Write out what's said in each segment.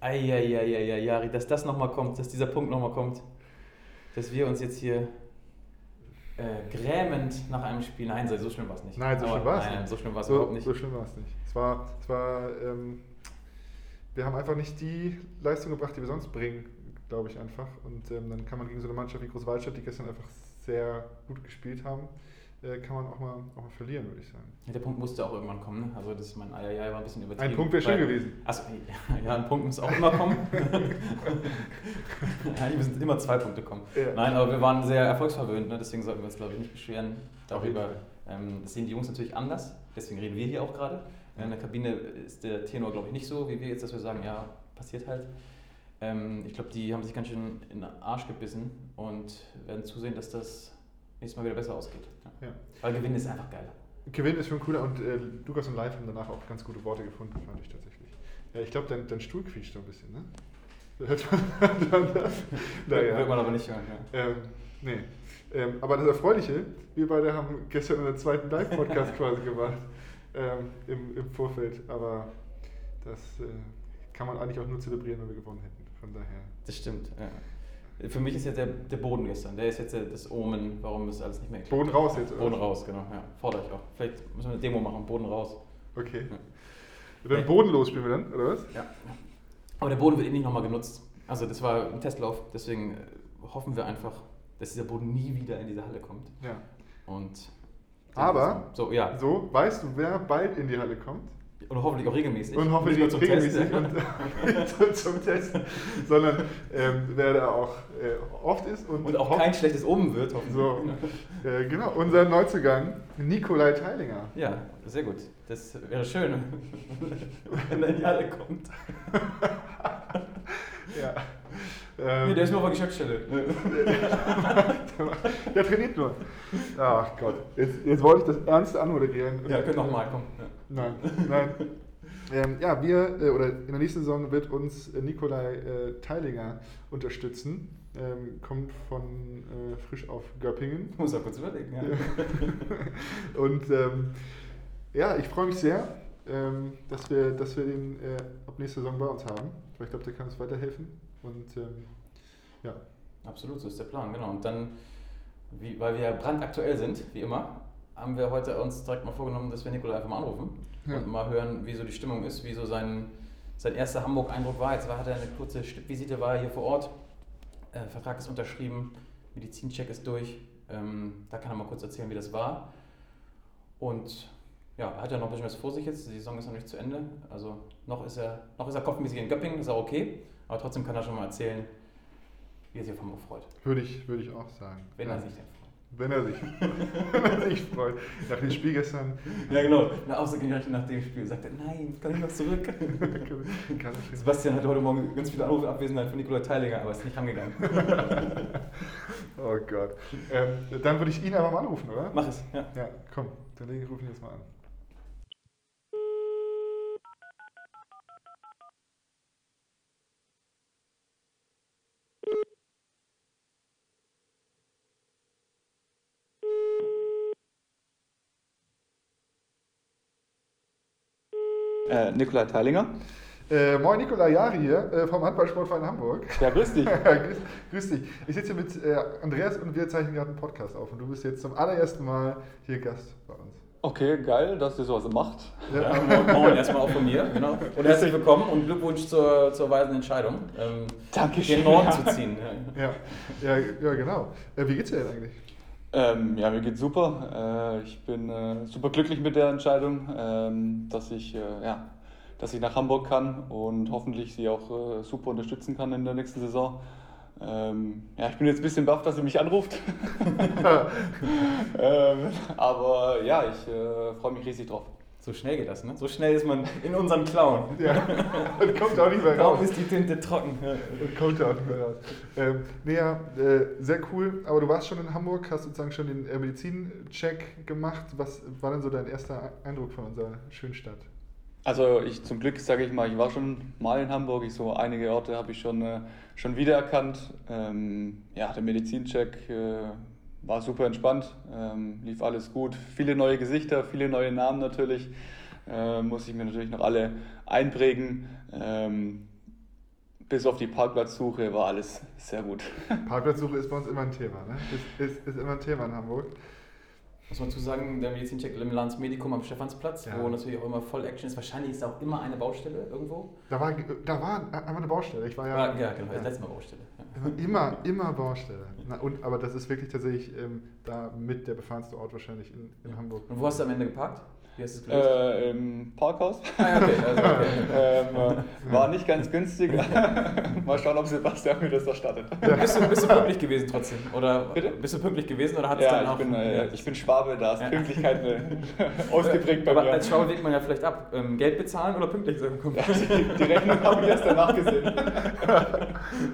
Eieieiei, Jari, dass das nochmal kommt, dass dieser Punkt nochmal kommt. Dass wir uns jetzt hier äh, grämend nach einem Spiel. Nein, so schlimm war es nicht. Nein, so schlimm war es nicht. so schlimm war es so, überhaupt nicht. So schlimm war es nicht. Es war, es war ähm, wir haben einfach nicht die Leistung gebracht, die wir sonst bringen, glaube ich einfach. Und ähm, dann kann man gegen so eine Mannschaft wie Großwaldstadt, die gestern einfach sehr gut gespielt haben, kann man auch mal, auch mal verlieren, würde ich sagen. Ja, der Punkt musste auch irgendwann kommen. Ne? Also das ist mein Eieiei war ein bisschen übertrieben. Ein Punkt wäre schön gewesen. Achso, ja, ein Punkt muss auch immer kommen. Eigentlich müssen immer zwei Punkte kommen. Ja. Nein, aber wir waren sehr erfolgsverwöhnt, ne? deswegen sollten wir uns, glaube ich, nicht beschweren darüber. Ähm, das sehen die Jungs natürlich anders, deswegen reden wir hier auch gerade. In der Kabine ist der Tenor, glaube ich, nicht so wie wir jetzt, dass wir sagen, ja, passiert halt. Ähm, ich glaube, die haben sich ganz schön in den Arsch gebissen und werden zusehen, dass das nächstes Mal wieder besser ausgeht. Ja. Ja. Weil Gewinn ist einfach geiler. Gewinn ist schon cooler und äh, Lukas und Live haben danach auch ganz gute Worte gefunden, fand ich tatsächlich. Ja, ich glaube, dein, dein Stuhl quietscht so ein bisschen, ne? Hört man das? naja. Wird man aber nicht hören, ja. Ähm, nee. Ähm, aber das Erfreuliche, wir beide haben gestern einen zweiten Live-Podcast quasi gemacht ähm, im, im Vorfeld, aber das äh, kann man eigentlich auch nur zelebrieren, wenn wir gewonnen hätten. Von daher. Das stimmt, ja. Für mich ist jetzt der, der Boden gestern, der ist jetzt das Omen, warum es alles nicht mehr klappt. Boden raus jetzt, oder? Boden raus, genau. Ja, fordere ich auch. Vielleicht müssen wir eine Demo machen, Boden raus. Okay. Ja. Dann bodenlos spielen wir dann, oder was? Ja. Aber der Boden wird eh nicht nochmal genutzt. Also das war ein Testlauf, deswegen äh, hoffen wir einfach, dass dieser Boden nie wieder in diese Halle kommt. Ja. Und aber, so, ja. so, weißt du, wer bald in die Halle kommt? Und hoffentlich auch regelmäßig. Und hoffentlich auch regelmäßig und, zum Testen, sondern ähm, wer da auch äh, oft ist. Und, und auch kein schlechtes Omen wird, hoffentlich. So, äh, genau, unser Neuzugang, Nikolai Teilinger. Ja, sehr gut. Das wäre schön, wenn er in die Halle kommt. ja. Ähm, nee, der ist nur auf der Geschäftsstelle. der trainiert nur. Ach Gott, jetzt, jetzt wollte ich das ernste anmoderieren. Ja, könnt nochmal kommen. Ja. Nein, nein. Ähm, ja, wir, äh, oder in der nächsten Saison wird uns Nikolai äh, Teilinger unterstützen. Ähm, kommt von äh, frisch auf Göppingen. Muss auch kurz überlegen, ja. Und ähm, ja, ich freue mich sehr, ähm, dass, wir, dass wir den äh, ab nächster Saison bei uns haben. Weil ich glaube, der kann uns weiterhelfen. Und ähm, ja. Absolut, so ist der Plan, genau. Und dann, wie, weil wir brandaktuell sind, wie immer, haben wir heute uns direkt mal vorgenommen, dass wir Nikola einfach mal anrufen ja. und mal hören, wie so die Stimmung ist, wie so sein, sein erster Hamburg-Eindruck war. Jetzt war, hat er eine kurze Stippvisite, war hier vor Ort, äh, Vertrag ist unterschrieben, Medizincheck ist durch. Ähm, da kann er mal kurz erzählen, wie das war. Und ja, er hat ja noch ein bisschen was vor sich jetzt. Die Saison ist noch nicht zu Ende. Also noch ist er, noch ist er kopfmäßig in Göppingen, ist auch okay. Aber trotzdem kann er schon mal erzählen, wie er sich auf Hamburg freut. Würde ich, würde ich auch sagen. Wenn ja. er sich denn freut. Wenn er sich, wenn er sich freut. Nach dem Spiel gestern. Ja, genau. Na, ausgerechnet nach dem Spiel sagt er, nein, kann ich noch zurück? Sebastian hatte heute Morgen ganz viele Anrufe Abwesenheit von Nikola Teilinger, aber ist nicht rangegangen. oh Gott. Ähm, dann würde ich ihn aber mal anrufen, oder? Mach es, ja. Ja, komm, dann rufe ich ihn jetzt mal an. Äh, Nikolai Teilinger. Äh, moin Nikolai Jari hier äh, vom Handballsportverein Hamburg. Ja, grüß dich. grüß, grüß, dich. Ich sitze hier mit äh, Andreas und wir zeichnen gerade einen Podcast auf und du bist jetzt zum allerersten Mal hier Gast bei uns. Okay, geil, dass ihr sowas macht. Ja. Ja, moin, erstmal auch von mir. Genau. Und herzlich willkommen und Glückwunsch zur, zur weisen Entscheidung, ähm, Dankeschön. den Norden zu ziehen. Ja, ja, ja genau. Äh, wie geht's dir denn eigentlich? Ähm, ja, mir geht's super. Äh, ich bin äh, super glücklich mit der Entscheidung, ähm, dass, ich, äh, ja, dass ich nach Hamburg kann und hoffentlich sie auch äh, super unterstützen kann in der nächsten Saison. Ähm, ja, ich bin jetzt ein bisschen baff, dass sie mich anruft. Ähm, aber ja, ich äh, freue mich riesig drauf. So schnell geht das, ne? So schnell ist man in unserem Clown. Ja, und kommt auch nicht mehr raus. Kaum ist die Tinte trocken. Und kommt auch nicht mehr raus. Ähm, nee, ja, äh, sehr cool. Aber du warst schon in Hamburg, hast sozusagen schon den äh, Medizincheck gemacht. Was war denn so dein erster Eindruck von unserer schönen Stadt? Also ich zum Glück sage ich mal, ich war schon mal in Hamburg. Ich so einige Orte habe ich schon, äh, schon wiedererkannt. Ähm, ja, der Medizincheck äh, war super entspannt, ähm, lief alles gut. Viele neue Gesichter, viele neue Namen natürlich. Äh, muss ich mir natürlich noch alle einprägen. Ähm, bis auf die Parkplatzsuche war alles sehr gut. Parkplatzsuche ist bei uns immer ein Thema, ne? Ist, ist, ist immer ein Thema in Hamburg. Muss man zu sagen, der Medizincheck im Lands Medikum am Stephansplatz, Ja. wo natürlich auch immer voll Action ist. Wahrscheinlich ist da auch immer eine Baustelle irgendwo. Da war, da war einfach eine Baustelle. Ich war ja, Ja, ja genau, das letzte Mal Baustelle. Ja. immer, immer Baustelle. Na, und, aber das ist wirklich tatsächlich ähm, da mit der befahrenste Ort wahrscheinlich in, in Hamburg. Und wo hast du am Ende geparkt? Wie hast du es gelöst? Äh, Im Parkhaus. ah, ja, okay, also, okay. ähm, äh, war nicht ganz günstig. Mal schauen, ob Sebastian mir das erstattet. Bist, du, bist du pünktlich gewesen trotzdem? Oder Bitte? bist du pünktlich gewesen oder hat es Ja, dann ich auch... bin, äh, ich bin Schwabe, da ist Ja. Pünktlichkeit ausgeprägt bei Aber mir. als Schauer wägt man ja vielleicht ab. Ähm, Geld bezahlen oder pünktlich sein? Die, die Rechnung habe ich erst danach gesehen.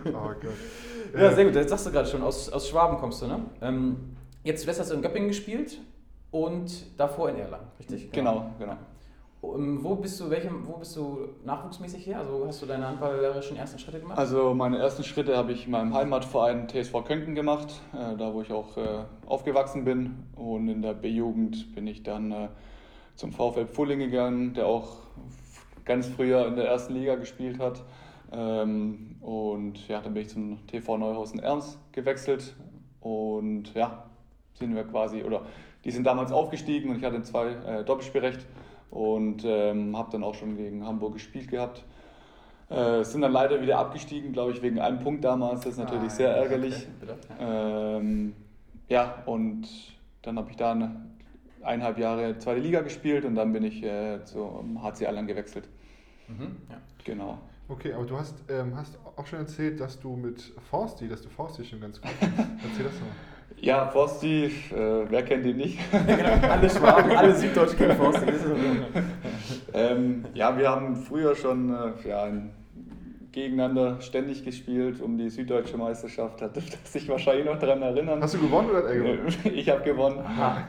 Oh Gott. Ja, sehr gut. Jetzt sagst du gerade schon, aus, aus Schwaben kommst du, ne? Ähm, jetzt zuletzt hast du in Göppingen gespielt und davor in Erlangen, richtig? Genau, genau. Ähm, wo bist du, welchem, wo bist du nachwuchsmäßig her? Also hast du deine handballerischen ersten Schritte gemacht? Also meine ersten Schritte habe ich in meinem Heimatverein TSV Könken gemacht, äh, da wo ich auch äh, aufgewachsen bin. Und in der B-Jugend bin ich dann äh, zum VfL Pfulling gegangen, der auch ganz früher in der ersten Liga gespielt hat. Ähm, und ja, dann bin ich zum TV Neuhausen Erms gewechselt. Und ja, sind wir quasi, oder die sind damals aufgestiegen und ich hatte zwei äh, Doppelspielrecht und ähm, habe dann auch schon gegen Hamburg gespielt gehabt. Äh, sind dann leider wieder abgestiegen, glaube ich, wegen einem Punkt damals. Das ist natürlich Ah, sehr ja, ärgerlich. Okay. Ähm, ja, und dann habe ich da eine, eineinhalb Jahre zweite Liga gespielt und dann bin ich äh, zum HC Erlangen gewechselt. Mhm, ja. Genau. Okay, aber du hast, ähm, hast auch schon erzählt, dass du mit Forsti, dass du Forsti schon ganz gut. Erzähl das mal. Ja, Forsti, äh, wer kennt ihn nicht? genau. Alle Schwaben, alle Süddeutschen kennen Forst. Das ist so- ähm, ja, wir haben früher schon äh, ja, ein- gegeneinander ständig gespielt um die süddeutsche Meisterschaft. Da dürfte er sich wahrscheinlich noch daran erinnern. Hast du gewonnen oder hat er gewonnen? Ich habe gewonnen.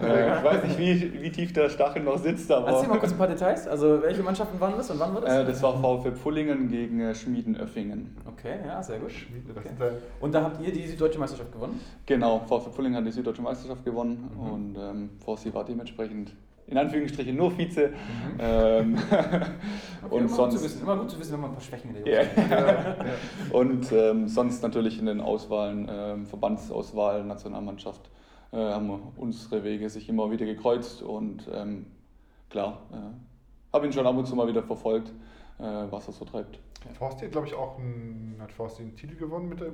Äh, ich weiß nicht, wie, wie tief der Stachel noch sitzt, aber Erzähl mal kurz ein paar Details. Also welche Mannschaften waren das und wann war das? äh, das war VfL Pfullingen gegen äh, Schmieden-Öffingen. Okay, ja, sehr gut. Okay. Und da habt ihr die süddeutsche Meisterschaft gewonnen? Genau, VfL Pfullingen hat die süddeutsche Meisterschaft gewonnen Mhm. und ähm, Forsti war dementsprechend in Anführungsstrichen nur Vize. Mhm. Ähm, Okay, und immer, gut zu sonst wissen, immer gut zu wissen, wenn man ein paar Schwächen in der. Jungs hat. Und ähm, sonst natürlich in den Auswahlen, ähm, Verbandsauswahl, Nationalmannschaft, äh, haben unsere Wege sich immer wieder gekreuzt und ähm, klar, äh, habe ihn schon ab und zu mal wieder verfolgt, was er so treibt. Forsti hat, glaube ich, auch einen, hat Forsti einen Titel gewonnen mit der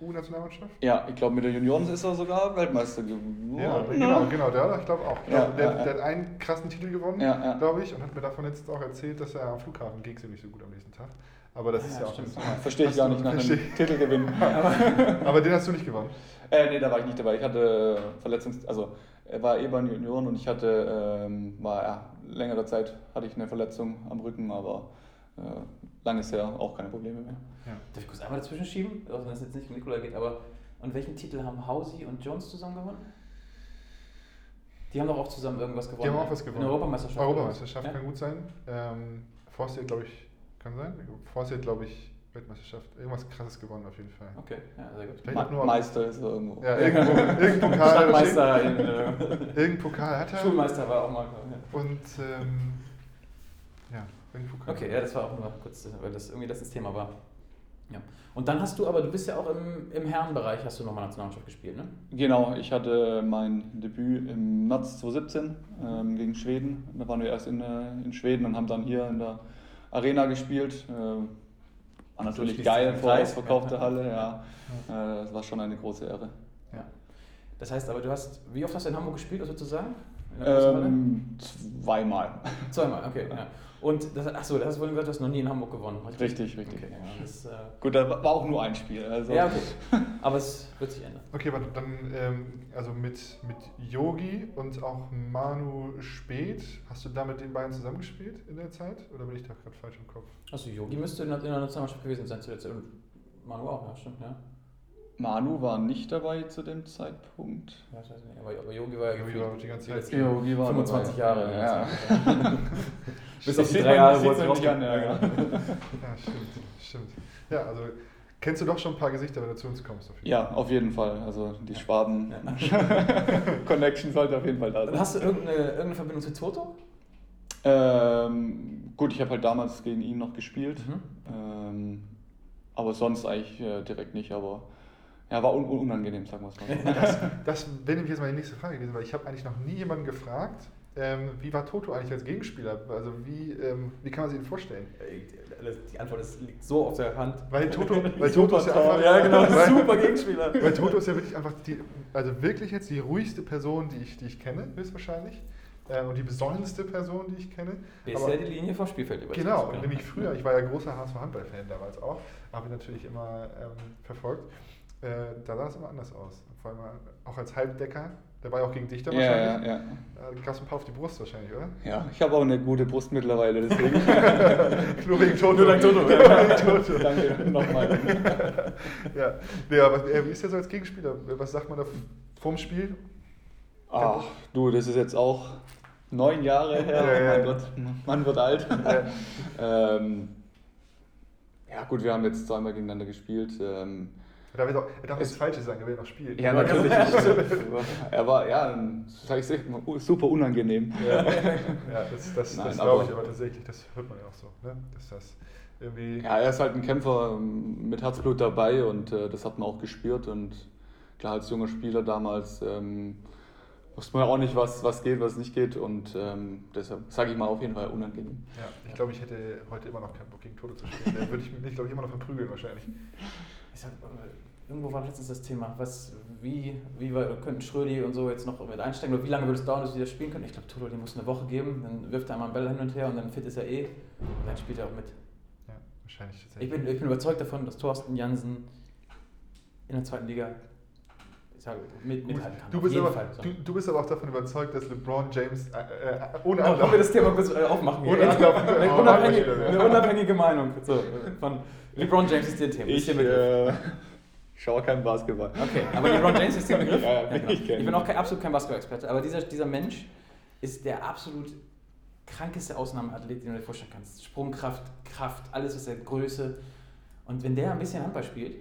U-Nationalmannschaft? Ja, ich glaube, mit der Junioren ist er sogar Weltmeister geworden. Ja, genau, genau, der, ich glaube auch. Ich Ja, glaub, der, ja, ja. der hat einen krassen Titel gewonnen, glaube ich, und hat mir davon jetzt auch erzählt, dass er am Flughafen ging es ihm nicht so gut am nächsten Tag. Aber das Ja, ist ja auch stimmt. das- Verstehe ich gar nicht nach einem Titelgewinn. Aber den hast du nicht gewonnen. Äh, nee, da war ich nicht dabei. Ich hatte äh, Verletzungs... Also, er war eh bei den Junioren und ich hatte, ähm, war ja, längere Zeit hatte ich eine Verletzung am Rücken, aber äh, lang ist her, auch keine Probleme mehr. Ja. Darf ich kurz einmal dazwischen schieben? Auch wenn es jetzt nicht um Nikola geht, aber und welchen Titel haben Hausi und Jones zusammen gewonnen? Die haben doch auch zusammen irgendwas gewonnen. Die haben ne? auch was gewonnen. Eine Europameisterschaft. Europameisterschaft Ja? kann gut sein. Ähm, Forsti hat, glaube ich, kann sein. Forsti hat, glaube ich, Weltmeisterschaft. Irgendwas krasses gewonnen auf jeden Fall. Okay, ja, sehr gut. Vielleicht nur- Meister ist er irgendwo. Ja, irgendwo, irgendein Pokal. Stadtmeister in, äh, Irgendein Pokal hat er. Schulmeister war auch mal. Ja. Und ähm, ja, Pokal. Okay, ja, das war auch nur kurz, weil das irgendwie das, das Thema war. Ja. Und dann hast du aber, du bist ja auch im, im Herrenbereich, hast du nochmal Nationalmannschaft gespielt, ne? Genau, ich hatte mein Debüt im März 2017 ähm, gegen Schweden. Da waren wir erst in, äh, in Schweden und haben dann hier in der Arena gespielt. Äh, war natürlich schließt geil, sich der vor Kreis. ausverkaufte Halle, ja. Äh, das war schon eine große Ehre. Ja. Das heißt aber, du hast, wie oft hast du in Hamburg gespielt, was würdest du sagen? In der großen Halle? Ähm, zweimal. Zweimal, okay. Ja. Und das, achso, das hast du vorhin gesagt, du hast noch nie in Hamburg gewonnen. Richtig, richtig. Okay, ja, das, äh, Gut, da war auch nur ein Spiel. Also. ja, okay. Aber es wird sich ändern. Okay, warte, dann ähm, also mit, mit Yogi und auch Manu Speth, hast du da mit den beiden zusammengespielt in der Zeit? Oder bin ich da gerade falsch im Kopf? Achso, Yogi müsste in der in der Nationalmannschaft gewesen sein zuletzt. Und Manu auch, ja, stimmt, ja. Manu war nicht dabei zu dem Zeitpunkt. ja ich weiß nicht, aber, aber Yogi war ja Yogi war die ganze Zeit. Yogi war 25 dabei. Jahre. Ja. Bis auf die drei Jahre, wo es nicht rausgeht. an, ja, ja. Ja, stimmt, stimmt. Ja, also kennst du doch schon ein paar Gesichter, wenn du zu uns kommst. Auf jeden Ja, auf jeden Fall. Also die Schwaben Connection sollte auf jeden Fall da Und sein. Hast du irgendeine, irgendeine Verbindung zu Toto? Ähm, gut, ich habe halt damals gegen ihn noch gespielt. Mhm. Ähm, aber sonst eigentlich äh, direkt nicht. Aber ja, war un unangenehm, sagen wir es mal. Das, das wäre nämlich jetzt meine nächste Frage gewesen, weil ich habe eigentlich noch nie jemanden gefragt, ähm, wie war Toto eigentlich als Gegenspieler? Also wie, ähm, wie kann man sich ihn vorstellen? Die Antwort ist, liegt so auf der Hand. Weil Toto, weil Toto ist ja einfach, ja, genau, weil, super Gegenspieler. Weil Toto ist ja wirklich einfach die, also wirklich jetzt die ruhigste Person, die ich, die ich kenne, höchstwahrscheinlich. Äh, und die besonnenste Person, die ich kenne. Bisher die Linie vom Spielfeld über. Genau, nämlich früher, ich war ja großer HSV Handball-Fan damals auch, habe natürlich immer ähm, verfolgt. Äh, da sah es immer anders aus. Vor allem auch als Halbdecker der war ja auch gegen dich dann ja, wahrscheinlich. Ja, ja. Da gab es ein paar auf die Brust wahrscheinlich, oder? Ja, ich habe auch eine gute Brust mittlerweile, deswegen. Nur wegen Toto. Nur wegen Toto. Toto. Danke, nochmal. ja, nee, aber wie ist der so als Gegenspieler? Was sagt man da vorm Spiel? Ach, du, das ist jetzt auch neun Jahre her. Ja, ja. Mein Gott, man wird alt. Ja. ähm, ja, gut, wir haben jetzt zweimal gegeneinander gespielt. Ähm, er darf, auch, er darf nichts Falsches sagen, er will noch spielen. Ja, natürlich. er war, ja, sag ich super unangenehm. Ja, ja das, das, das glaube ich aber tatsächlich, das hört man ja auch so. Ne? Dass das irgendwie ja, er ist halt ein Kämpfer ähm, mit Herzblut dabei und äh, das hat man auch gespürt. Und klar, als junger Spieler damals ähm, wusste man ja auch nicht, was, was geht, was nicht geht. Und ähm, deshalb sage ich mal auf jeden Fall unangenehm. Ja, ich glaube, ich hätte heute immer noch keinen Bock gegen Tode zu spielen. Dann würde ich mich, glaube ich, immer noch verprügeln wahrscheinlich. Ich sag, irgendwo war letztens das Thema, was, wie, wie wir, könnten Schrödi und so jetzt noch mit einsteigen oder wie lange würde es dauern, bis sie das spielen können? Ich glaube, Toto, den muss eine Woche geben, dann wirft er einmal einen Ball hin und her und dann fit ist er eh und dann spielt er auch mit. Ja, wahrscheinlich Ich bin, ich bin überzeugt davon, dass Thorsten Jansen in der zweiten Liga mit, mithalten kann. Du bist, aber, Fall, so. du, du, bist aber auch davon überzeugt, dass LeBron James äh, äh, ohne Anlauf... Wollen wir das Thema kurz äh, aufmachen? Ohne Anlauf, eine, unabhängige, eine unabhängige Meinung so, von LeBron James ist dir Thema. Ich, äh, schaue keinen Basketball. Okay, aber LeBron James ist der Begriff? ja, ja, genau. ich, ich bin auch kein, absolut kein Basketball-Experte, aber dieser, dieser Mensch ist der absolut krankeste Ausnahmeathlet, den du dir vorstellen kannst. Sprungkraft, Kraft, alles was er Größe. Und wenn der ein bisschen Handball spielt,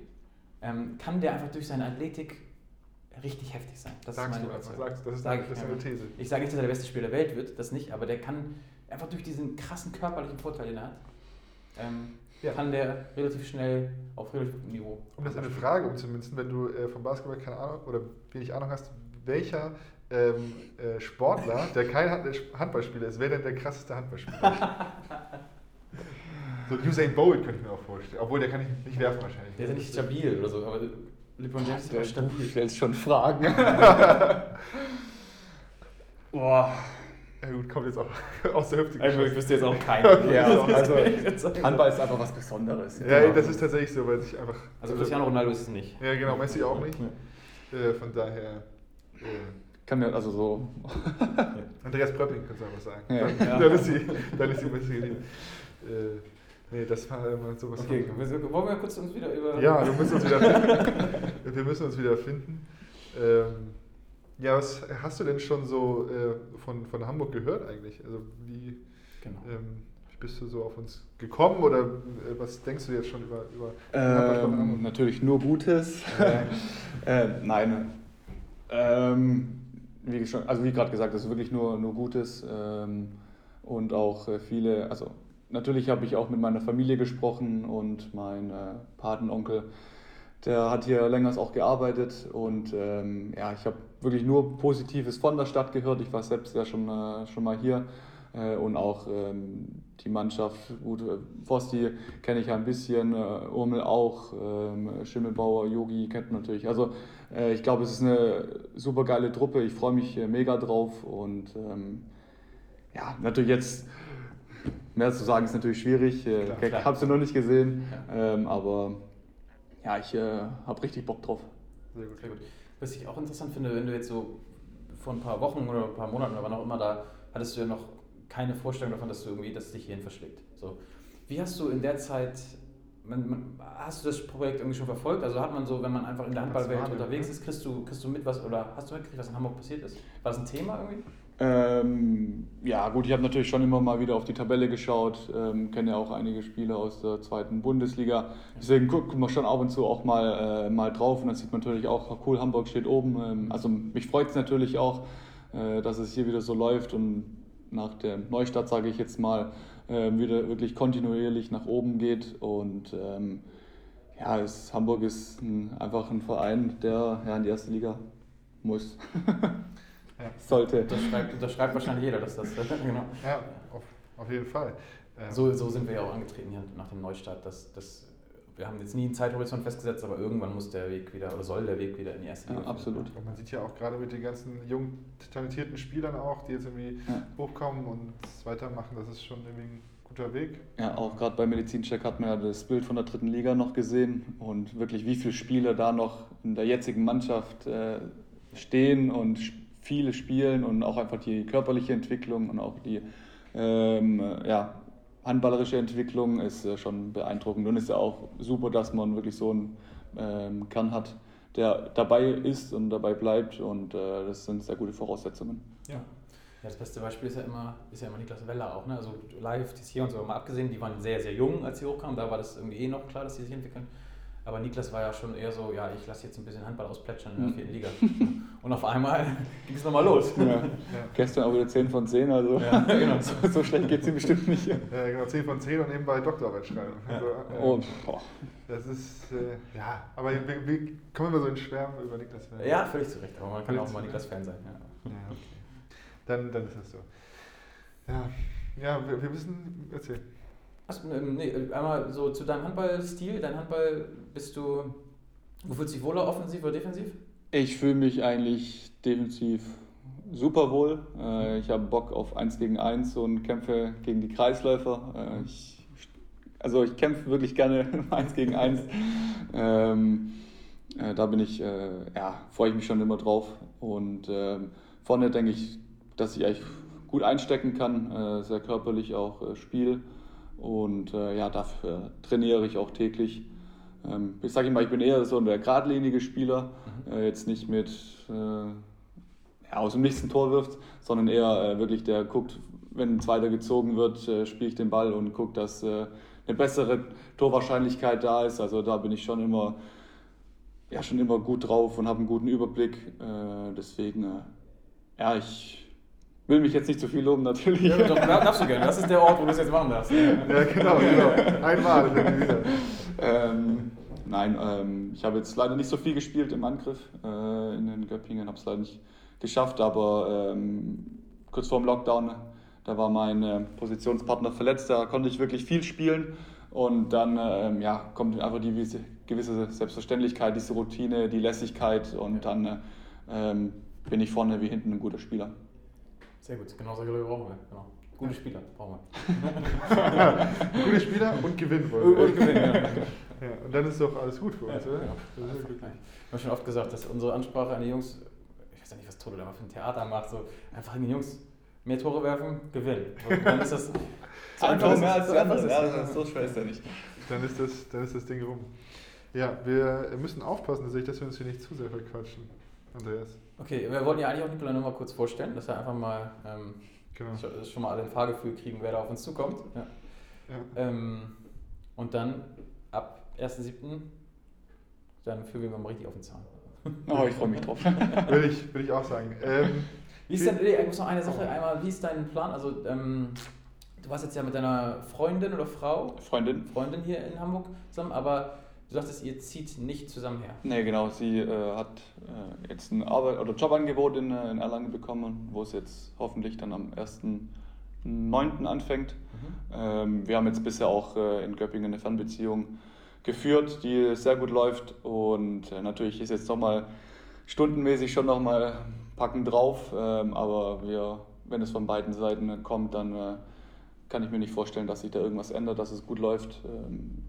ähm, kann der einfach durch seine Athletik richtig heftig sein. Das sagst ist meine du einfach, sagst, das ist, Sag ich, das ist eine These. Ich sage nicht, dass er der beste Spieler der Welt wird, das nicht, aber der kann einfach durch diesen krassen körperlichen Vorteil, den er hat, ähm, ja. kann der relativ schnell auf relativ gutem Niveau. Um das eine Frage umzumünzen, wenn du äh, vom Basketball keine Ahnung oder wenig Ahnung hast, welcher ähm, äh, Sportler, der kein Handballspieler ist, wäre denn der krasseste Handballspieler? so Usain Bolt könnte ich mir auch vorstellen, obwohl der kann ich nicht werfen wahrscheinlich. Der ist ja nicht stabil oder so, aber LeBron James ist ja stabil. Du stellst schon Fragen. Boah. Ja gut, kommt jetzt auch aus der Hüfte Also ich wüsste jetzt auch keinen. Ja, also Handball ist einfach was Besonderes. Ja, genau. das ist tatsächlich so, weil sich einfach... Also Cristiano Ronaldo ist es nicht. Ja genau, Messi auch nicht. Äh, von daher... Äh, kann mir also so... Andreas Pröpping, kannst du einfach sagen. Ja. Dann, ja. dann, ist sie, dann ist sie Messi. Äh, nee, das war immer sowas... Okay, von, wollen wir kurz uns wieder über... Ja, wir müssen uns wieder finden. wir müssen uns wieder finden. Ähm, ja, was hast du denn schon so äh, von, von Hamburg gehört eigentlich? Also wie, genau. ähm, wie bist du so auf uns gekommen oder äh, was denkst du jetzt schon über, über ähm, Natürlich nur Gutes. äh, nein. Ähm, wie schon, also wie gerade gesagt, das ist wirklich nur, nur Gutes ähm, und auch äh, viele, also natürlich habe ich auch mit meiner Familie gesprochen und mein äh, Patenonkel der hat hier länger auch gearbeitet und ähm, ja, ich habe wirklich nur Positives von der Stadt gehört. Ich war selbst ja schon, äh, schon mal hier äh, und auch ähm, die Mannschaft, gut, äh, Vosti kenne ich ja ein bisschen, äh, Urmel auch, ähm, Schimmelbauer, Yogi kennt man natürlich. Also äh, ich glaube, es ist eine super geile Truppe. Ich freue mich mega drauf und ähm, ja, natürlich jetzt mehr zu sagen ist natürlich schwierig. ich habe sie noch nicht gesehen, ja. ähm, aber ja, ich äh, habe richtig Bock drauf. Sehr gut, sehr gut. Was ich auch interessant finde, wenn du jetzt so vor ein paar Wochen oder ein paar Monaten oder wann auch immer da, hattest du ja noch keine Vorstellung davon, dass du irgendwie, dass dich hierhin verschlägt. So. Wie hast du in der Zeit, man, man, hast du das Projekt irgendwie schon verfolgt? Also hat man so, wenn man einfach in der Handballwelt unterwegs ist, kriegst du, kriegst du mit was oder hast du mitgekriegt, was in Hamburg passiert ist? War das ein Thema irgendwie? Ähm, ja, gut, ich habe natürlich schon immer mal wieder auf die Tabelle geschaut, ähm, kenne ja auch einige Spieler aus der zweiten Bundesliga. Deswegen gucken wir schon ab und zu auch mal, äh, mal drauf und dann sieht man natürlich auch, cool, Hamburg steht oben. Ähm, also mich freut es natürlich auch, äh, dass es hier wieder so läuft und nach der Neustadt, sage ich jetzt mal, äh, wieder wirklich kontinuierlich nach oben geht und ähm, ja, es, Hamburg ist ein, einfach ein Verein, der ja, in die erste Liga muss. ja. Sollte. Das schreibt, das schreibt wahrscheinlich jeder, dass das. genau. Ja, auf, auf jeden Fall. Ähm, so, so sind wir ja auch angetreten hier nach dem Neustart. Dass, dass, wir haben jetzt nie einen Zeithorizont festgesetzt, aber irgendwann muss der Weg wieder oder soll der Weg wieder in die erste Liga. Ja, absolut. Und man sieht ja auch gerade mit den ganzen jungen, talentierten Spielern auch, die jetzt irgendwie ja. hochkommen und weitermachen, das ist schon irgendwie ein guter Weg. Ja, auch gerade bei Medizincheck hat man ja das Bild von der dritten Liga noch gesehen und wirklich, wie viele Spieler da noch in der jetzigen Mannschaft äh, stehen und viele spielen und auch einfach die körperliche Entwicklung und auch die ähm, ja, handballerische Entwicklung ist äh, schon beeindruckend und ist ja auch super, dass man wirklich so einen ähm, Kern hat, der dabei ist und dabei bleibt und äh, das sind sehr gute Voraussetzungen. Ja. Ja, das beste Beispiel ist ja immer, ist ja immer Niklas Weller auch. Ne? Also live, die hier und so mal abgesehen, die waren sehr, sehr jung, als sie hochkamen. Da war das irgendwie eh noch klar, dass sie sich entwickeln. Aber Niklas war ja schon eher so, ja, ich lasse jetzt ein bisschen Handball ausplätschern in der vierten Liga. Und auf einmal ging es nochmal los. Ja. Ja. Gestern auch wieder 10 von 10, also ja, genau. so, so, schlecht geht es ihm bestimmt nicht. Ja, genau, 10 von 10 und nebenbei Doktorarbeit schreiben. Also, äh, oh, das ist, äh, ja, aber wir, wir kommen immer so in Schwärmen über Niklas Fan. Ja, völlig zu Recht, aber man kann auch mal Niklas-Fan sein. Ja. okay. dann, dann ist das so. Ja, ja wir, wir müssen, erzählen. Ähm, nee, einmal so zu deinem Handballstil. Dein Handball, bist du, wo fühlst du dich wohler, offensiv oder defensiv? Ich fühle mich eigentlich defensiv super wohl. Äh, ich habe Bock auf 1 gegen 1 und kämpfe gegen die Kreisläufer. Äh, ich, also ich kämpfe wirklich gerne 1 gegen 1. ähm, äh, da bin ich, äh, ja, freue ich mich schon immer drauf. Und ähm, vorne denke ich, dass ich eigentlich gut einstecken kann, äh, sehr körperlich auch äh, spiele. Und äh, ja, dafür trainiere ich auch täglich. Ähm, ich sage immer, ich bin eher so der geradlinige Spieler, mhm. äh, jetzt nicht mit äh, ja, aus dem nächsten Tor wirft, sondern eher äh, wirklich der guckt, wenn ein zweiter gezogen wird, äh, spiele ich den Ball und gucke, dass äh, eine bessere Torwahrscheinlichkeit da ist. Also da bin ich schon immer, ja, schon immer gut drauf und habe einen guten Überblick. deswegen, ja, ich will mich jetzt nicht zu viel loben, natürlich. Ja, doch, darfst du gerne. Das ist der Ort, wo du es jetzt machen darfst. Ja, genau, genau. Einmal. Ähm, nein, ähm, ich habe jetzt leider nicht so viel gespielt im Angriff äh, in den Göppingen, habe es leider nicht geschafft, aber ähm, kurz vor dem Lockdown, da war mein äh, Positionspartner verletzt, da konnte ich wirklich viel spielen und dann ähm, ja, kommt einfach die gewisse, gewisse Selbstverständlichkeit, diese Routine, die Lässigkeit und dann äh, ähm, bin ich vorne wie hinten ein guter Spieler. Sehr gut, genau solche Leute brauchen wir. Genau. Gute Spieler brauchen wir. Gute Spieler und gewinnen wollen. Und gewinnen, ja. ja. Und dann ist doch alles gut für uns, ja, oder? Ja. Ich habe schon oft gesagt, dass unsere Ansprache an die Jungs, ich weiß ja nicht, was Toto da mal für ein Theater macht, so einfach an die Jungs mehr Tore werfen, gewinnen. Und dann ist das so einfach mehr als die anderen. Ja, so schwer ist ja nicht. Dann ist, das, dann ist das Ding rum. Ja, wir müssen aufpassen, dass wir uns hier nicht zu sehr verquatschen, Andreas. Okay, wir wollten ja eigentlich auch Nikola nur mal kurz vorstellen, dass er einfach mal ähm, genau. schon mal alle ein Fahrgefühl kriegen, wer da auf uns zukommt. Ja. Ja. Ähm, und dann ab 1.7. dann fühlen wir mal richtig auf den Zahn. Oh, ich freue mich drauf. Würde ich, würd ich auch sagen. Ähm, wie ist denn, ich muss noch eine Sache einmal, wie ist dein Plan? Also, ähm, du warst jetzt ja mit deiner Freundin oder Frau? Freundin. Freundin hier in Hamburg zusammen, aber Du sagtest, ihr zieht nicht zusammen her. Nee, genau. Sie äh, hat äh, jetzt ein Arbeit oder Jobangebot in, äh, in Erlangen bekommen, wo es jetzt hoffentlich dann am 1.9. anfängt. Mhm. Ähm, wir haben jetzt bisher auch äh, in Göppingen eine Fernbeziehung geführt, die sehr gut läuft. Und äh, natürlich ist jetzt nochmal stundenmäßig schon nochmal Packen drauf. Ähm, aber wir, wenn es von beiden Seiten kommt, dann äh, kann ich mir nicht vorstellen, dass sich da irgendwas ändert, dass es gut läuft. Ähm,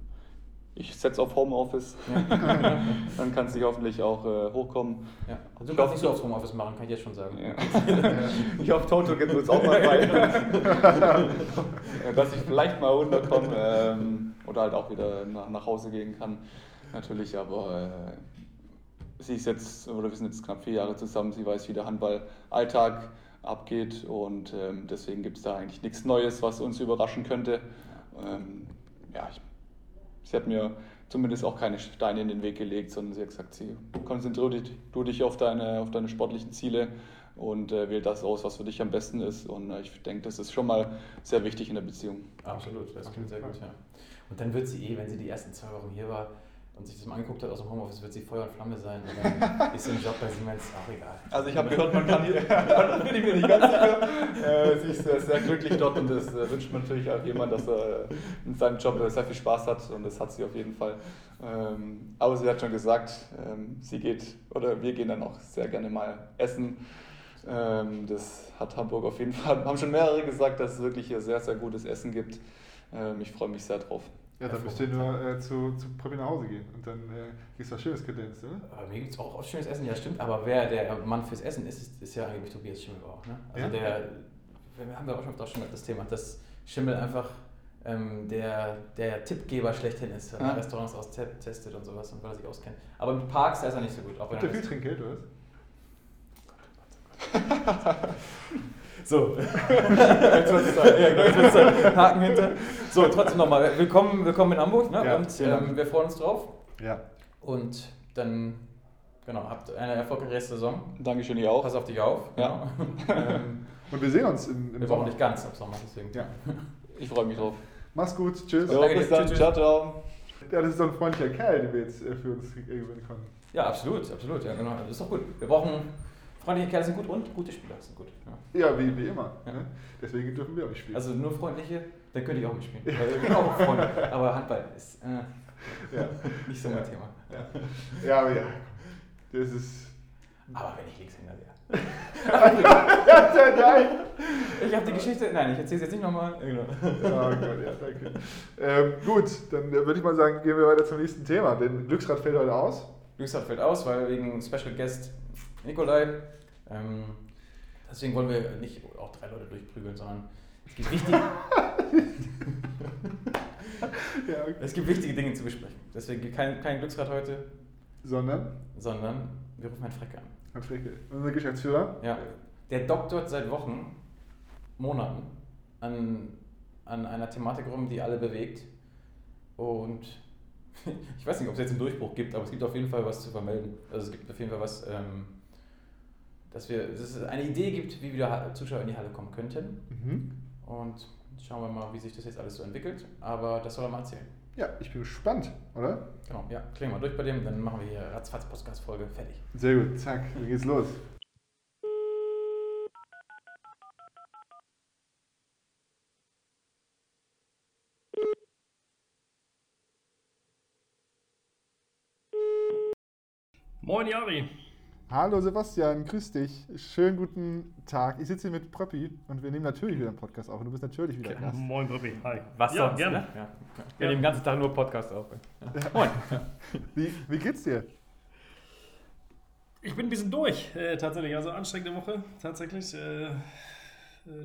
ich setze auf Homeoffice. Ja. dann kannst du hoffentlich auch äh, hochkommen. Ja. Also du kannst nicht so aufs Homeoffice machen, kann ich jetzt schon sagen. Ja. ich hoffe, Toto gibt uns auch mal bei. Dass ich vielleicht mal runterkomme ähm, oder halt auch wieder nach, nach Hause gehen kann. Natürlich, aber äh, sie ist jetzt, oder wir sind jetzt knapp vier Jahre zusammen, sie weiß, wie der Handballalltag abgeht und ähm, deswegen gibt es da eigentlich nichts Neues, was uns überraschen könnte. Ähm, ja, ich Sie hat mir zumindest auch keine Steine in den Weg gelegt, sondern sie hat gesagt, sie konzentriere dich, du dich auf deine, auf deine sportlichen Ziele und äh, wähl das aus, was für dich am besten ist. Und äh, ich denke, das ist schon mal sehr wichtig in der Beziehung. Absolut, das klingt sehr gut, ja. Und dann wird sie eh, wenn sie die ersten zwei Wochen hier war, und sich das mal angeguckt hat aus dem Homeoffice, wird sie Feuer und Flamme sein. Und dann ist ein Job bei Siemens auch egal. Also ich habe gehört, man kann hier, bin ich mir nicht ganz sicher. Äh, sie ist sehr, sehr glücklich dort und das äh, wünscht man natürlich auch jemand, dass er in seinem Job äh, sehr viel Spaß hat und das hat sie auf jeden Fall. Ähm, aber sie hat schon gesagt, ähm, sie geht oder wir gehen dann auch sehr gerne mal essen. Ähm, das hat Hamburg auf jeden Fall, haben schon mehrere gesagt, dass es wirklich hier sehr, sehr gutes Essen gibt. Ähm, ich freue mich sehr drauf. Ja, dann müsst ihr nur äh, zu, zu Probi nach Hause gehen und dann äh, gibt's was Schönes kredenzt, oder? Aber mir gibt es auch, auch schönes Essen, ja stimmt, aber wer der Mann fürs Essen ist, ist, ist ja eigentlich Tobias Schimmel auch. Ne? Also Ja? der, wir haben ja auch schon das Thema, dass Schimmel einfach ähm, der, der Tippgeber schlechthin ist, Ja. Restaurants austestet und sowas und weil er sich auskennt. Aber mit Parks, da ist er nicht so gut. Auch wenn ihr er viel Trinkgeld, oder? was? So. jetzt wird's Zeit. Ja, genau, jetzt wird's Zeit. Haken hinter. So, trotzdem nochmal. Willkommen, willkommen in Hamburg. Ne? Ja, und ähm, wir freuen uns drauf. Ja. Und dann, genau, habt eine erfolgreiche Saison. Dankeschön, ihr auch. Pass auf dich auf. Ja. Genau. ähm, Und wir sehen uns im, im wir Sommer. brauchen nicht ganz ab Sommer, deswegen. Ja. Ich freue mich drauf. Mach's gut, tschüss. Jo, bis dann. Tschüss, Ciao, ciao. Ja, das ist so ein freundlicher Kerl, den wir jetzt äh, für uns gewinnen konnten. Ja, absolut, absolut. Ja, genau. Das ist doch gut. Wir brauchen freundliche Kerle sind gut und gute Spieler sind gut. Ja. Ja, wie, wie immer. Ja. Ne? Deswegen dürfen wir auch nicht spielen. Also nur freundliche, dann könnte ich auch mitspielen. Weil ich bin auch Freunde. Aber Handball ist äh, ja. nicht so mein Thema. Ja. aber ja. Das ist. Aber wenn ich Linkshänder wäre. Nein! Ich habe die Geschichte, nein, ich erzähle es jetzt nicht nochmal. Genau. Oh Gott, ja, danke. Ähm, gut, dann würde ich mal sagen, gehen wir weiter zum nächsten Thema. Denn Glücksrad fällt heute aus. Glücksrad fällt aus, weil wegen Special Guest Nikolai. Ähm, deswegen wollen wir nicht auch drei Leute durchprügeln, sondern es gibt wichtige, Ja, okay. es gibt wichtige Dinge zu besprechen. Deswegen kein, kein Glücksrad heute, Sondern sondern wir rufen Herrn Freck an. Herr Fricke, unser Geschäftsführer. Ja. Der doktort seit Wochen, Monaten an, an einer Thematik rum, die alle bewegt. Und ich weiß nicht, ob es jetzt einen Durchbruch gibt, aber es gibt auf jeden Fall was zu vermelden. Also es gibt auf jeden Fall was, ähm, dass, wir, dass es eine Idee gibt, wie wieder Ha- Zuschauer in die Halle kommen könnten. Mhm. Und schauen wir mal, wie sich das jetzt alles so entwickelt. Aber das soll er mal erzählen. Ja, ich bin gespannt, oder? Genau, ja, klingen wir durch bei dem, dann machen wir hier ratzfatz Podcast-Folge fertig. Sehr gut, zack, dann geht's los. Moin Jari. Hallo Sebastian, grüß dich. Schönen guten Tag. Ich sitze hier mit Pröppi und wir nehmen natürlich wieder einen Podcast auf und du bist natürlich wieder Gast. Moin Bobby. Hi. Was ja, sonst, gerne. ne? Ja. Wir nehmen den ganzen Tag nur Podcast auf. Ja. Moin. Wie, wie geht's dir? Ich bin ein bisschen durch, äh, tatsächlich. Also anstrengende Woche, tatsächlich. Äh, äh,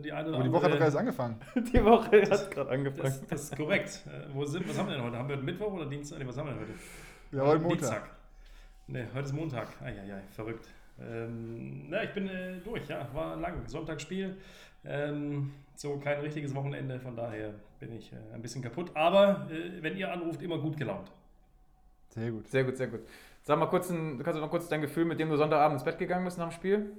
die eine oder Aber die Woche hat doch erst angefangen. Die Woche hat gerade angefangen. das, das ist korrekt. Äh, wo sind, was haben wir denn heute? Haben wir Mittwoch oder Dienstag? Nee, was haben wir denn heute? Ja, heute Montag. Dienstag. Nee, heute ist Montag. Eieiei, verrückt. Ähm, na, ich bin äh, durch, ja. War lang. Sonntagsspiel. Ähm, so kein richtiges Wochenende, von daher bin ich äh, ein bisschen kaputt. Aber äh, wenn ihr anruft, immer gut gelaunt. Sehr gut. Sehr gut, sehr gut. Sag mal kurz, ein, du kannst noch kurz dein Gefühl, mit dem du Sonntagabend ins Bett gegangen bist nach dem Spiel.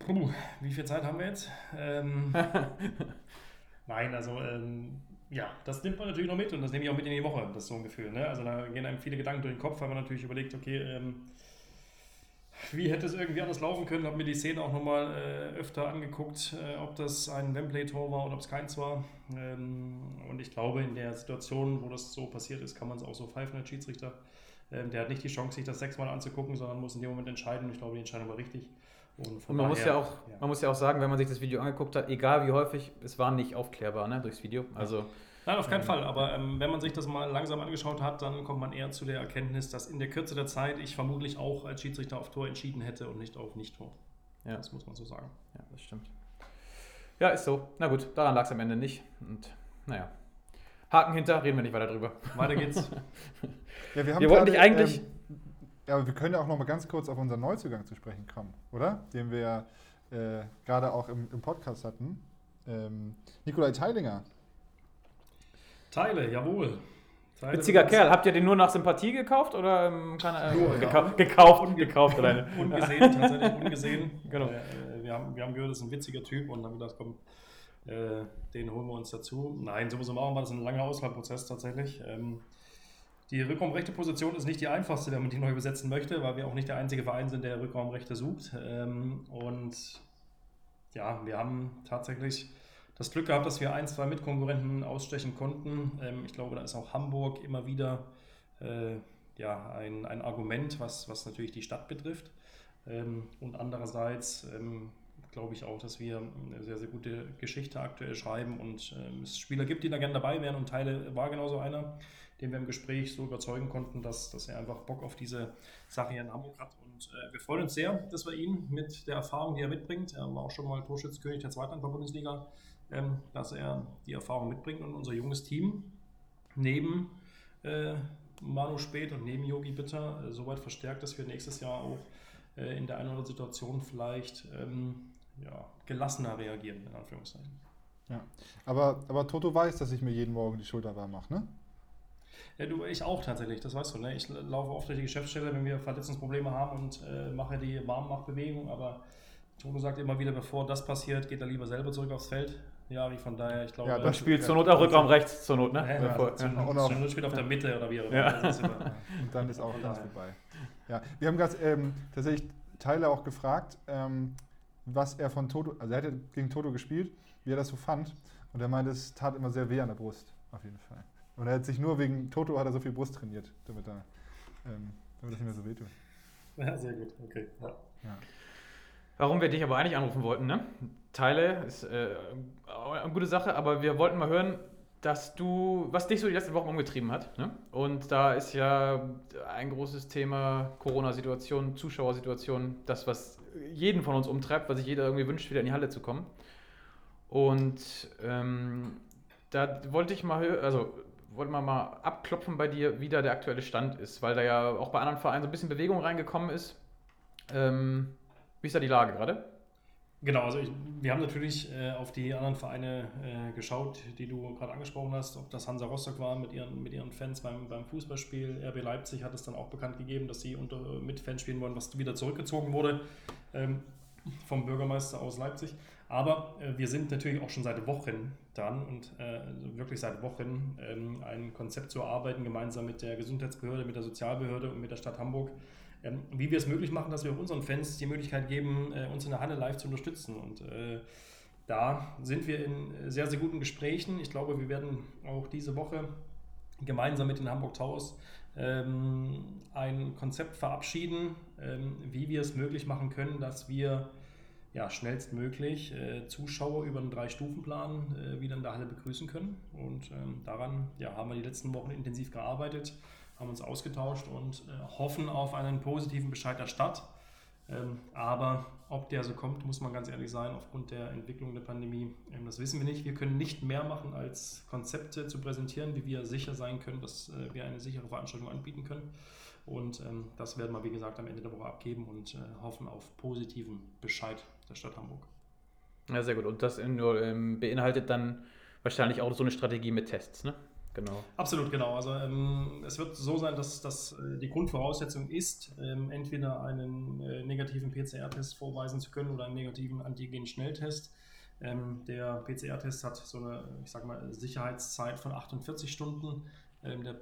Puh, wie viel Zeit haben wir jetzt? Ähm, nein, also ähm, ja, das nimmt man natürlich noch mit und das nehme ich auch mit in die Woche, das ist so ein Gefühl. Ne? Also da gehen einem viele Gedanken durch den Kopf, weil man natürlich überlegt, okay, ähm, wie hätte es irgendwie anders laufen können? Habe mir die Szene auch nochmal äh, öfter angeguckt, äh, ob das ein Wembley-Tor war oder ob es keins war. Ähm, und ich glaube, in der Situation, wo das so passiert ist, kann man es auch so pfeifen als Schiedsrichter. Ähm, der hat nicht die Chance, sich das sechsmal anzugucken, sondern muss in dem Moment entscheiden. Und ich glaube, die Entscheidung war richtig. Und Und man muss, ja auch, man muss ja auch sagen, wenn man sich das Video angeguckt hat, egal wie häufig, es war nicht aufklärbar ne, durchs Video. Also Nein, auf keinen Fall. Aber ähm, wenn man sich das mal langsam angeschaut hat, dann kommt man eher zu der Erkenntnis, dass in der Kürze der Zeit ich vermutlich auch als Schiedsrichter auf Tor entschieden hätte und nicht auf Nicht-Tor. Ja. Das muss man so sagen. Ja, das stimmt. Ja, ist so. Na gut, daran lag es am Ende nicht. Und naja. Haken hinter, reden wir nicht weiter drüber. Weiter geht's. Ja, wir, haben Wir wollten gerade, dich eigentlich- Ähm, ja, aber wir können ja auch noch mal ganz kurz auf unseren Neuzugang zu sprechen kommen, oder? Den wir äh, gerade auch im, im Podcast hatten. Ähm, Nikolai Teilinger. Teile, jawohl. Teile Witziger Kerl. Habt ihr den nur nach Sympathie gekauft oder ähm, kann er, Nur, äh, ja. gekau gekauft? gekauft alleine. Ungesehen, tatsächlich ungesehen. Genau. Äh, wir, haben, wir haben gehört, das ist ein witziger Typ und haben gedacht, komm, äh, den holen wir uns dazu. Nein, so muss man machen, war das ein langer Auswahlprozess tatsächlich. Ähm, Die Rückraumrechte Position ist nicht die einfachste, wenn man die neu besetzen möchte, weil wir auch nicht der einzige Verein sind, der Rückraumrechte sucht. Ähm, und ja, wir haben tatsächlich das Glück gehabt, dass wir ein, zwei Mitkonkurrenten ausstechen konnten. Ähm, ich glaube, da ist auch Hamburg immer wieder äh, ja, ein, ein Argument, was, was natürlich die Stadt betrifft. Ähm, und andererseits glaube ich auch, dass wir eine sehr, sehr gute Geschichte aktuell schreiben und es Spieler gibt, die da gerne dabei wären und Teile war genauso einer, den wir im Gespräch so überzeugen konnten, dass, dass er einfach Bock auf diese Sache hier in Hamburg hat. Und äh, wir freuen uns sehr, dass wir ihn mit der Erfahrung, die er mitbringt, er war auch schon mal Torschützkönig der zweiten Bundesliga, ähm, dass er die Erfahrung mitbringt und unser junges Team neben äh, Manu Spät und neben Yogi Bitter äh, soweit verstärkt, dass wir nächstes Jahr auch äh, in der einen oder anderen Situation vielleicht ähm, ja, gelassener reagieren, in Anführungszeichen. Ja, aber, aber Toto weiß, dass ich mir jeden Morgen die Schulter warm mache, ne? Ja, du, ich auch tatsächlich, das weißt du. Ne? Ich laufe oft durch die Geschäftsstelle, wenn wir Verletzungsprobleme haben und äh, mache die Warmmachbewegung, aber Toto sagt immer wieder, bevor das passiert, geht er lieber selber zurück aufs Feld. Ja, wie von daher, ich glaube. Ja, das spielt zur Not auch Rückraum rechts, zur Not, ne? Ja, ja, zur, ja. zur Not spielt auf der Mitte oder wie auch immer. Ja. Und dann ist auch alles vorbei. Ja, wir haben ganz ähm, tatsächlich Teile auch gefragt, ähm, was er von Toto, also er hat gegen Toto gespielt, wie er das so fand. Und er meinte, es tat immer sehr weh an der Brust, auf jeden Fall. Und er hat sich nur wegen Toto hat er so viel Brust trainiert, damit, er, ähm, damit das nicht mehr so weh tut. Ja, sehr gut, okay. Ja. Ja. Warum wir dich aber eigentlich anrufen wollten, ne? Teile ist äh, eine gute Sache, aber wir wollten mal hören, dass du, was dich so die letzten Wochen umgetrieben hat. Ne? Und da ist ja ein großes Thema Corona-Situation, Zuschauersituation, das, was jeden von uns umtreibt, was sich jeder irgendwie wünscht, wieder in die Halle zu kommen. Und ähm, da wollte ich mal, also wollte man mal abklopfen bei dir, wie da der aktuelle Stand ist, weil da ja auch bei anderen Vereinen so ein bisschen Bewegung reingekommen ist. Ähm, wie ist da die Lage gerade? Genau, also ich, wir haben natürlich äh, auf die anderen Vereine äh, geschaut, die du gerade angesprochen hast, ob das Hansa Rostock war mit ihren, mit ihren Fans beim, beim Fußballspiel. RB Leipzig hat es dann auch bekannt gegeben, dass sie unter, mit Fans spielen wollen, was wieder zurückgezogen wurde ähm, vom Bürgermeister aus Leipzig. Aber äh, wir sind natürlich auch schon seit Wochen dran und äh, wirklich seit Wochen ähm, ein Konzept zu erarbeiten, gemeinsam mit der Gesundheitsbehörde, mit der Sozialbehörde und mit der Stadt Hamburg, ähm, wie wir es möglich machen, dass wir unseren Fans die Möglichkeit geben, äh, uns in der Halle live zu unterstützen. Und äh, da sind wir in sehr, sehr guten Gesprächen. Ich glaube, wir werden auch diese Woche gemeinsam mit den Hamburg Towers ähm, ein Konzept verabschieden, ähm, wie wir es möglich machen können, dass wir ja, schnellstmöglich äh, Zuschauer über einen Drei-Stufen-Plan äh, wieder in der Halle begrüßen können. Und ähm, daran ja, haben wir die letzten Wochen intensiv gearbeitet haben uns ausgetauscht und äh, hoffen auf einen positiven Bescheid der Stadt. Ähm, aber ob der so kommt, muss man ganz ehrlich sein, aufgrund der Entwicklung der Pandemie, ähm, das wissen wir nicht. Wir können nicht mehr machen, als Konzepte zu präsentieren, wie wir sicher sein können, dass äh, wir eine sichere Veranstaltung anbieten können. Und ähm, das werden wir, wie gesagt, am Ende der Woche abgeben und äh, hoffen auf positiven Bescheid der Stadt Hamburg. Ja, sehr gut. Und das in, ähm, beinhaltet dann wahrscheinlich auch so eine Strategie mit Tests, ne? Genau. Absolut, genau. Also ähm, es wird so sein, dass, dass äh, die Grundvoraussetzung ist, ähm, entweder einen äh, negativen PCR-Test vorweisen zu können oder einen negativen Antigen-Schnelltest. Ähm, der PCR-Test hat so eine, ich sag mal, Sicherheitszeit von 48 Stunden. Ähm, der,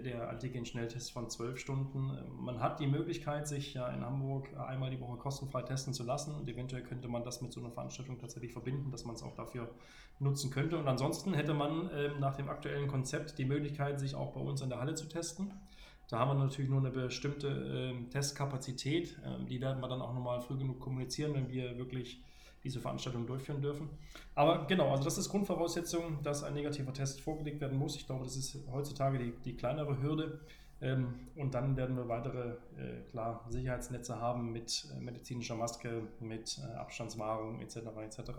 der Antigen-Schnelltest von 12 Stunden. Ähm, man hat die Möglichkeit, sich ja in Hamburg einmal die Woche kostenfrei testen zu lassen und eventuell könnte man das mit so einer Veranstaltung tatsächlich verbinden, dass man es auch dafür nutzen könnte. Und ansonsten hätte man ähm, nach dem aktuellen Konzept die Möglichkeit, sich auch bei uns in der Halle zu testen. Da haben wir natürlich nur eine bestimmte äh, Testkapazität. Ähm, die werden wir dann auch nochmal früh genug kommunizieren, wenn wir wirklich diese Veranstaltung durchführen dürfen. Aber genau, also das ist Grundvoraussetzung, dass ein negativer Test vorgelegt werden muss. Ich glaube, das ist heutzutage die, die kleinere Hürde. Ähm, und dann werden wir weitere, äh, klar, Sicherheitsnetze haben mit äh, medizinischer Maske, mit äh, Abstandswahrung etc. etc.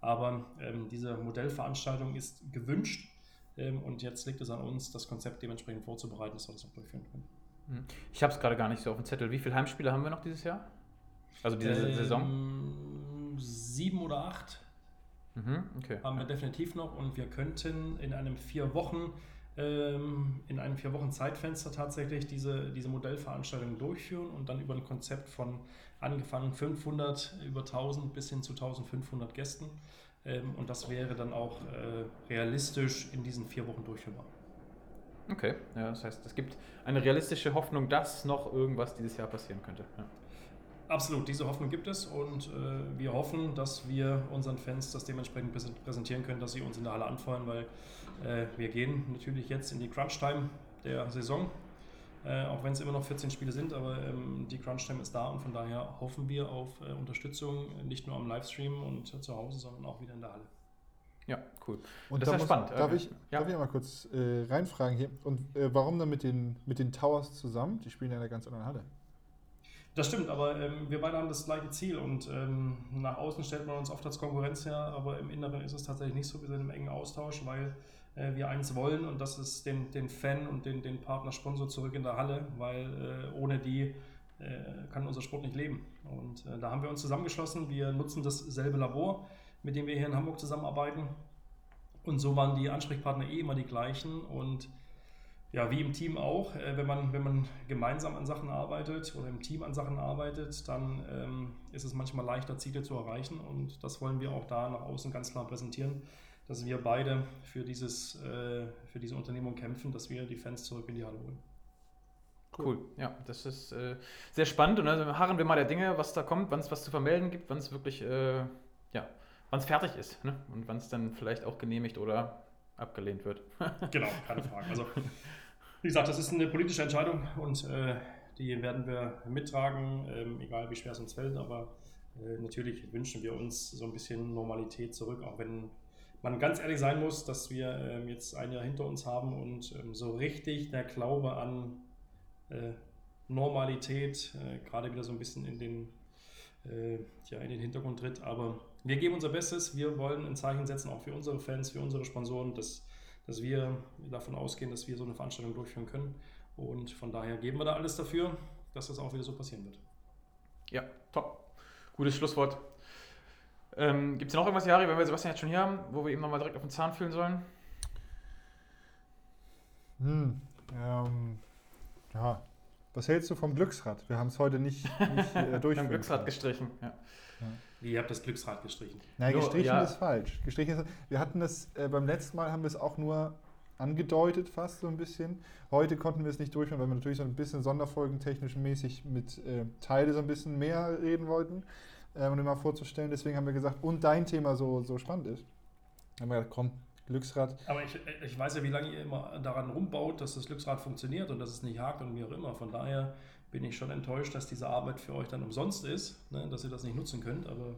Aber ähm, diese Modellveranstaltung ist gewünscht ähm, und jetzt liegt es an uns, das Konzept dementsprechend vorzubereiten, dass wir das auch durchführen können. Hm. Ich habe es gerade gar nicht so auf dem Zettel. Wie viele Heimspiele haben wir noch dieses Jahr? Also diese ähm, Saison? Sieben oder acht mhm, okay. haben wir definitiv noch und wir könnten in einem vier Wochen ähm, in einem vier Wochen Zeitfenster tatsächlich diese, diese Modellveranstaltung durchführen und dann über ein Konzept von angefangen 500 über 1000 bis hin zu 1500 Gästen ähm, und das wäre dann auch äh, realistisch in diesen vier Wochen durchführbar. Okay, ja, das heißt, es gibt eine realistische Hoffnung, dass noch irgendwas dieses Jahr passieren könnte. Ja. Absolut, diese Hoffnung gibt es und äh, wir hoffen, dass wir unseren Fans das dementsprechend präsentieren können, dass sie uns in der Halle anfeuern, weil äh, wir gehen natürlich jetzt in die Crunch-Time der Saison, äh, auch wenn es immer noch 14 Spiele sind, aber ähm, die Crunch-Time ist da und von daher hoffen wir auf äh, Unterstützung, nicht nur am Livestream und zu Hause, sondern auch wieder in der Halle. Ja, cool. Und das ist muss, spannend. Darf, ich, ja. darf ich mal kurz äh, reinfragen hier? Und äh, warum dann mit den, mit den Towers zusammen? Die spielen ja in einer ganz anderen Halle. Das stimmt, aber ähm, wir beide haben das gleiche Ziel und ähm, nach außen stellt man uns oft als Konkurrenz her, aber im Inneren ist es tatsächlich nicht so. Wir sind im engen Austausch, weil äh, wir eins wollen und das ist den, den Fan und den, den Partner-Sponsor zurück in der Halle, weil äh, ohne die äh, kann unser Sport nicht leben. Und äh, da haben wir uns zusammengeschlossen. Wir nutzen dasselbe Labor, mit dem wir hier in Hamburg zusammenarbeiten. Und so waren die Ansprechpartner eh immer die gleichen und ja, wie im Team auch, äh, wenn, man, wenn man gemeinsam an Sachen arbeitet oder im Team an Sachen arbeitet, dann ähm, ist es manchmal leichter, Ziele zu erreichen. Und das wollen wir auch da nach außen ganz klar präsentieren, dass wir beide für, dieses, äh, für diese Unternehmung kämpfen, dass wir die Fans zurück in die Halle holen. Cool. cool. Ja, das ist äh, sehr spannend. Und also harren wir mal der Dinge, was da kommt, wann es was zu vermelden gibt, wann es wirklich, äh, ja, wann es fertig ist ne? und wann es dann vielleicht auch genehmigt oder abgelehnt wird. genau, keine Frage. Also wie gesagt, das ist eine politische Entscheidung und äh, die werden wir mittragen, ähm, egal wie schwer es uns fällt. Aber äh, natürlich wünschen wir uns so ein bisschen Normalität zurück, auch wenn man ganz ehrlich sein muss, dass wir ähm, jetzt ein Jahr hinter uns haben und ähm, so richtig der Glaube an äh, Normalität äh, gerade wieder so ein bisschen in den, äh, ja, in den Hintergrund tritt. Aber wir geben unser Bestes. Wir wollen ein Zeichen setzen, auch für unsere Fans, für unsere Sponsoren, dass dass wir davon ausgehen, dass wir so eine Veranstaltung durchführen können. Und von daher geben wir da alles dafür, dass das auch wieder so passieren wird. Ja, top. Gutes Schlusswort. Ähm, Gibt es noch irgendwas, Jari, wenn wir Sebastian jetzt schon hier haben, wo wir ihm nochmal direkt auf den Zahn fühlen sollen? Hm, ähm, ja. Was hältst du vom Glücksrad? Wir haben es heute nicht, nicht äh, durch. wir haben Glücksrad gestrichen, ja. Ihr habt das Glücksrad gestrichen. Nein, gestrichen ja. ist falsch. Gestrichen ist, wir hatten das, äh, beim letzten Mal haben wir es auch nur angedeutet fast so ein bisschen. Heute konnten wir es nicht durchführen, weil wir natürlich so ein bisschen sonderfolgentechnisch mäßig mit äh, Teile so ein bisschen mehr reden wollten, äh, um dir mal vorzustellen. Deswegen haben wir gesagt, und dein Thema so, so spannend ist. Dann haben wir gesagt, komm, Glücksrad. Aber ich, ich weiß ja, wie lange ihr immer daran rumbaut, dass das Glücksrad funktioniert und dass es nicht hakt und wie auch immer. Von daher bin ich schon enttäuscht, dass diese Arbeit für euch dann umsonst ist, ne? dass ihr das nicht nutzen könnt. Aber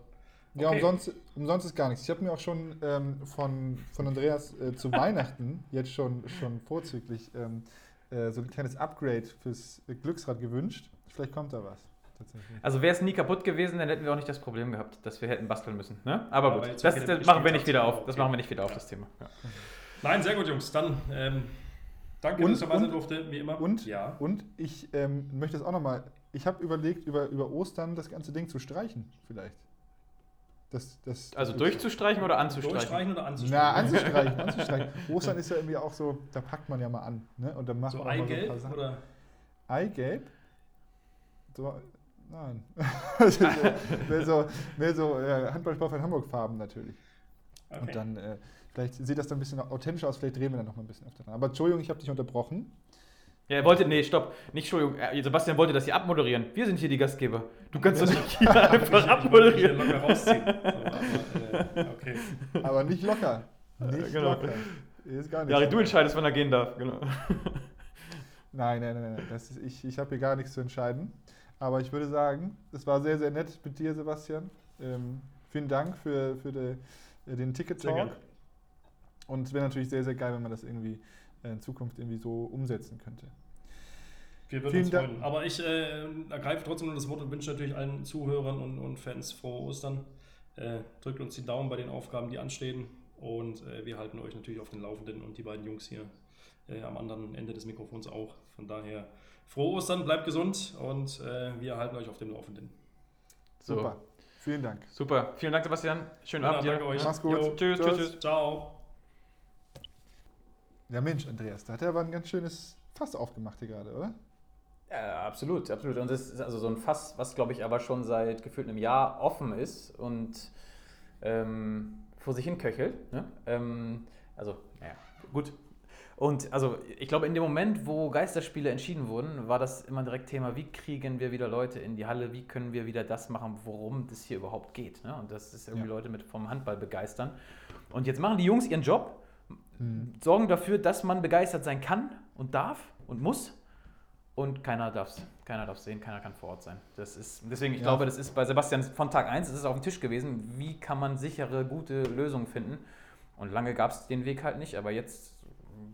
okay. Ja, umsonst, umsonst ist gar nichts. Ich habe mir auch schon ähm, von, von Andreas äh, zu Weihnachten jetzt schon, schon vorzüglich ähm, äh, so ein kleines Upgrade fürs Glücksrad gewünscht. Vielleicht kommt da was. Also wäre es nie kaputt gewesen, dann hätten wir auch nicht das Problem gehabt, dass wir hätten basteln müssen. Ne? Aber, Aber gut, das, das machen wir nicht wieder auf. Das machen wir nicht wieder auf, das Thema. Ja. Nein, sehr gut, Jungs. Dann ähm, Danke, und, dass du dabei sein durfte, wie immer. Und, ja. und ich ähm, möchte es auch nochmal, ich habe überlegt, über, über Ostern das ganze Ding zu streichen, vielleicht. Das, das, also durchzustreichen oder anzustreichen? Durchstreichen oder anzustreichen? Na, anzustreichen, anzustreichen. Ostern ist ja irgendwie auch so, da packt man ja mal an. Ne? Und dann macht so man Eigelb so ein paar Sachen. oder? Eigelb? So, nein. mehr so, mehr so äh, Handballsport von Hamburg-Farben natürlich. Okay. Und dann äh, Vielleicht sieht das dann ein bisschen authentischer aus, vielleicht drehen wir dann noch mal ein bisschen öfter dran. Aber Entschuldigung, ich habe dich unterbrochen. Ja, er wollte, nee, stopp, nicht Entschuldigung, Sebastian wollte das hier abmoderieren. Wir sind hier die Gastgeber. Du kannst das nicht hier einfach abmoderieren. Locker rausziehen. So, aber, äh, okay. aber nicht locker. Nicht genau. locker. Ist gar nicht ja, du entscheidest, wann er gehen darf. Genau. Nein, nein, nein, nein. Das ist, ich ich habe hier gar nichts zu entscheiden. Aber ich würde sagen, es war sehr, sehr nett mit dir, Sebastian. Ähm, vielen Dank für, für die, äh, den Ticket-Talk. Und es wäre natürlich sehr, sehr geil, wenn man das irgendwie äh, in Zukunft irgendwie so umsetzen könnte. Wir würden Vielen uns freuen. Dank. Aber ich äh, ergreife trotzdem nur das Wort und wünsche natürlich allen Zuhörern und, und Fans frohe Ostern. Äh, drückt uns die Daumen bei den Aufgaben, die anstehen. Und äh, wir halten euch natürlich auf den Laufenden und die beiden Jungs hier äh, am anderen Ende des Mikrofons auch. Von daher frohe Ostern, bleibt gesund und äh, wir halten euch auf dem Laufenden. So. Super. Vielen Dank. Super. Vielen Dank, Sebastian. Schönen Abend dir. euch. Mach's gut. Jo, tschüss, tschüss, tschüss. Ciao. Ja, Mensch, Andreas, da hat er aber ein ganz schönes Fass aufgemacht hier gerade, oder? Ja, absolut, absolut. Und das ist also so ein Fass, was, glaube ich, aber schon seit gefühlt einem Jahr offen ist und ähm, vor sich hin köchelt. Ne? Ähm, also, naja, gut. Und also ich glaube, in dem Moment, wo Geisterspiele entschieden wurden, war das immer direkt Thema, wie kriegen wir wieder Leute in die Halle, wie können wir wieder das machen, worum das hier überhaupt geht. Ne? Und das ist irgendwie ja. Leute mit vom Handball begeistern. Und jetzt machen die Jungs ihren Job, mhm. sorgen dafür, dass man begeistert sein kann und darf und muss. Und keiner darf es keiner darf's sehen, keiner kann vor Ort sein. Das ist, deswegen, ich ja. glaube, das ist bei Sebastian von Tag 1, es ist auf dem Tisch gewesen, wie kann man sichere, gute Lösungen finden. Und lange gab es den Weg halt nicht, aber jetzt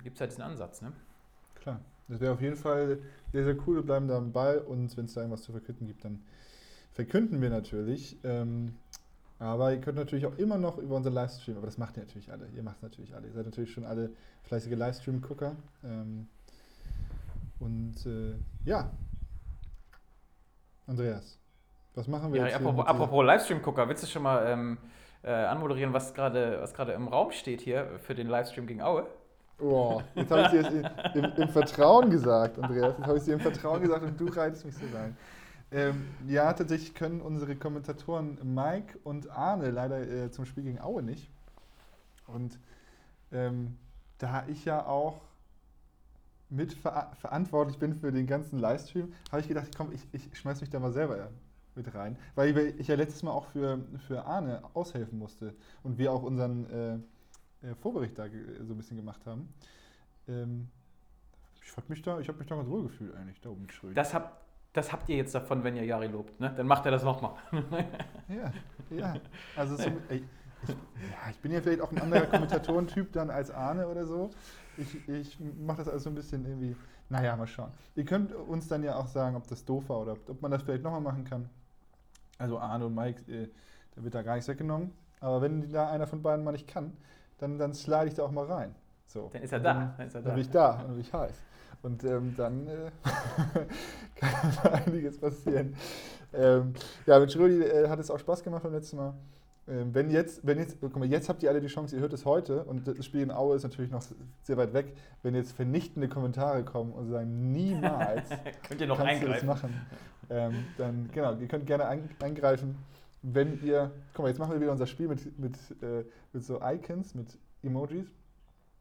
gibt es halt diesen Ansatz. Ne? Klar, das wäre auf jeden Fall sehr, sehr cool. Wir bleiben da am Ball und wenn es da irgendwas zu verkünden gibt, dann verkünden wir natürlich. Ähm, aber ihr könnt natürlich auch immer noch über unseren Livestream, aber das macht ihr natürlich alle. Ihr macht es natürlich alle. Ihr seid natürlich schon alle fleißige Livestream-Gucker. Ähm, und äh, ja, Andreas, was machen wir ja, jetzt? Apropos, apropos Livestream-Gucker, willst du schon mal ähm, äh, anmoderieren, was gerade was im Raum steht hier für den Livestream gegen Aue? Boah, jetzt habe ich dir das im, im, Vertrauen gesagt, Andreas. Jetzt habe ich dir im Vertrauen gesagt und du reitest mich so rein. Ähm, ja, tatsächlich können unsere Kommentatoren Mike und Arne leider äh, zum Spiel gegen Aue nicht. Und ähm, da ich ja auch mit ver verantwortlich bin für den ganzen Livestream, habe ich gedacht, komm, ich, ich schmeiß mich da mal selber mit rein. Weil ich ja letztes Mal auch für, für Arne aushelfen musste und wir auch unseren äh, äh Vorbericht da so ein bisschen gemacht haben. Ähm, ich habe mich da, ich habe mich da ganz wohl gefühlt eigentlich, da oben Schröder. Das, hab, das habt ihr jetzt davon, wenn ihr Jari lobt, ne? Dann macht er das nochmal. ja, ja. Also so, ich, ja, ich bin ja vielleicht auch ein anderer Kommentatorentyp dann als Arne oder so. Ich, ich mache das also so ein bisschen irgendwie, naja, mal schauen. Ihr könnt uns dann ja auch sagen, ob das doof war oder ob man das vielleicht nochmal machen kann. Also Arne und Mike, äh, da wird da gar nichts weggenommen. Aber wenn da einer von beiden mal nicht kann, dann, dann slide ich da auch mal rein. So. Dann ist er da. Dann, ist er da. dann bin ich da und bin ich heiß. Und ähm, dann äh, kann da einiges passieren. Ähm, ja, mit Schrödi äh, hat es auch Spaß gemacht beim letzten Mal. Ähm, wenn jetzt, wenn jetzt, guck mal, jetzt habt ihr alle die Chance, ihr hört es heute und das Spiel in Aue ist natürlich noch sehr weit weg. Wenn jetzt vernichtende Kommentare kommen und sagen, niemals könnt ihr noch kannst eingreifen. das machen, ähm, dann genau, ihr könnt gerne ein, eingreifen. Wenn ihr, guck mal, jetzt machen wir wieder unser Spiel mit, mit, äh, mit so Icons, mit Emojis.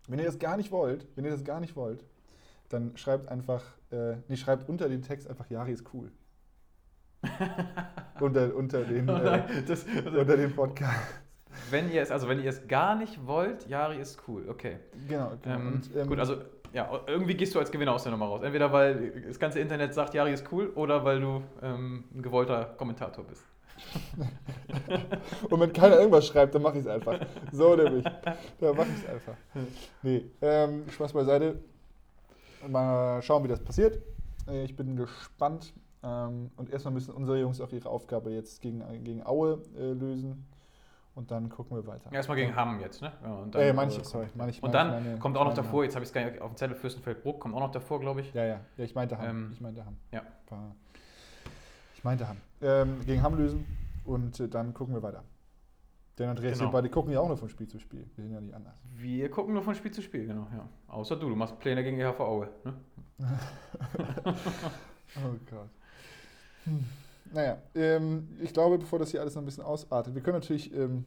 Wenn ihr das gar nicht wollt, wenn ihr das gar nicht wollt, dann schreibt einfach, äh, nee, schreibt unter den Text einfach, Yari ist cool. unter, unter, den, äh, das, also, unter dem Podcast. Wenn ihr es, also wenn ihr es gar nicht wollt, Yari ist cool, okay. Genau, genau. Ähm, Und, ähm, gut, also ja, irgendwie gehst du als Gewinner aus der Nummer raus. Entweder weil das ganze Internet sagt, Yari ist cool, oder weil du ähm, ein gewollter Kommentator bist. Und wenn keiner irgendwas schreibt, dann mache ich es einfach. So nämlich. Dann mache ich es einfach. Nee, ähm, Spaß beiseite. Mal schauen, wie das passiert. Äh, ich bin gespannt. Ähm, und erstmal müssen unsere Jungs auch ihre Aufgabe jetzt gegen, gegen Aue äh, lösen. Und dann gucken wir weiter. erstmal gegen Hamm jetzt, ne? Ja, und dann, äh, manche, sorry, manche, und dann meine, kommt auch noch davor, jetzt habe ich es gar nicht auf dem Zettel, Fürstenfeldbruck kommt auch noch davor, glaube ich. Ja, ja, ja, ich meinte Hamm. Ähm, ich meinte Hamm. Ja. Ich meinte Hamm. Ähm, gegen Hamm lösen und äh, dann gucken wir weiter. Denn Andreas, genau. wir beide gucken ja auch nur von Spiel zu Spiel. Wir sind ja nicht anders. Wir gucken nur von Spiel zu Spiel, genau, ja. Außer du, du machst Pläne gegen die HV Aue, ne? oh Gott. Hm. Naja, ähm, ich glaube, bevor das hier alles noch ein bisschen ausartet, wir können natürlich, ähm,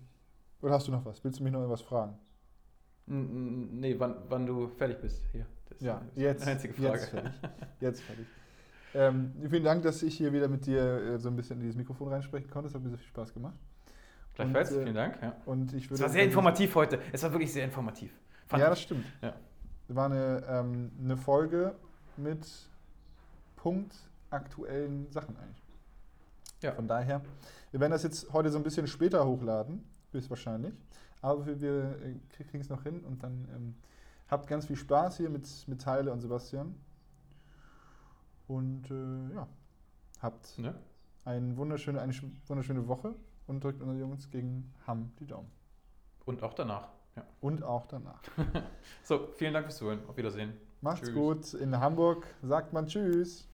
oder hast du noch was? Willst du mich noch irgendwas fragen? Nee, wann, wann du fertig bist hier. Das ja, ist jetzt, einzige Frage. Jetzt fertig. Jetzt fertig. Ähm, vielen Dank, dass ich hier wieder mit dir äh, so ein bisschen in dieses Mikrofon reinsprechen konnte. Es hat mir sehr viel Spaß gemacht. Gleichfalls, und, äh, vielen Dank. Ja. Und ich würde es war sehr informativ heute. Es war wirklich sehr informativ. ja, das stimmt. Ja. Es war eine, ähm, eine Folge mit punktaktuellen Sachen eigentlich. Ja. Von daher, wir werden das jetzt heute so ein bisschen später hochladen, höchstwahrscheinlich. Aber wir, wir äh, kriegen es noch hin und dann ähm, habt ganz viel Spaß hier mit, mit Teile und Sebastian. Und äh, ja, habt ja. Eine, wunderschöne, eine wunderschöne Woche und drückt unsere Jungs gegen Hamm die Daumen. Und auch danach. Ja. Und auch danach. so, vielen Dank fürs Zuhören. Auf Wiedersehen. Macht's tschüss. gut. In Hamburg sagt man Tschüss.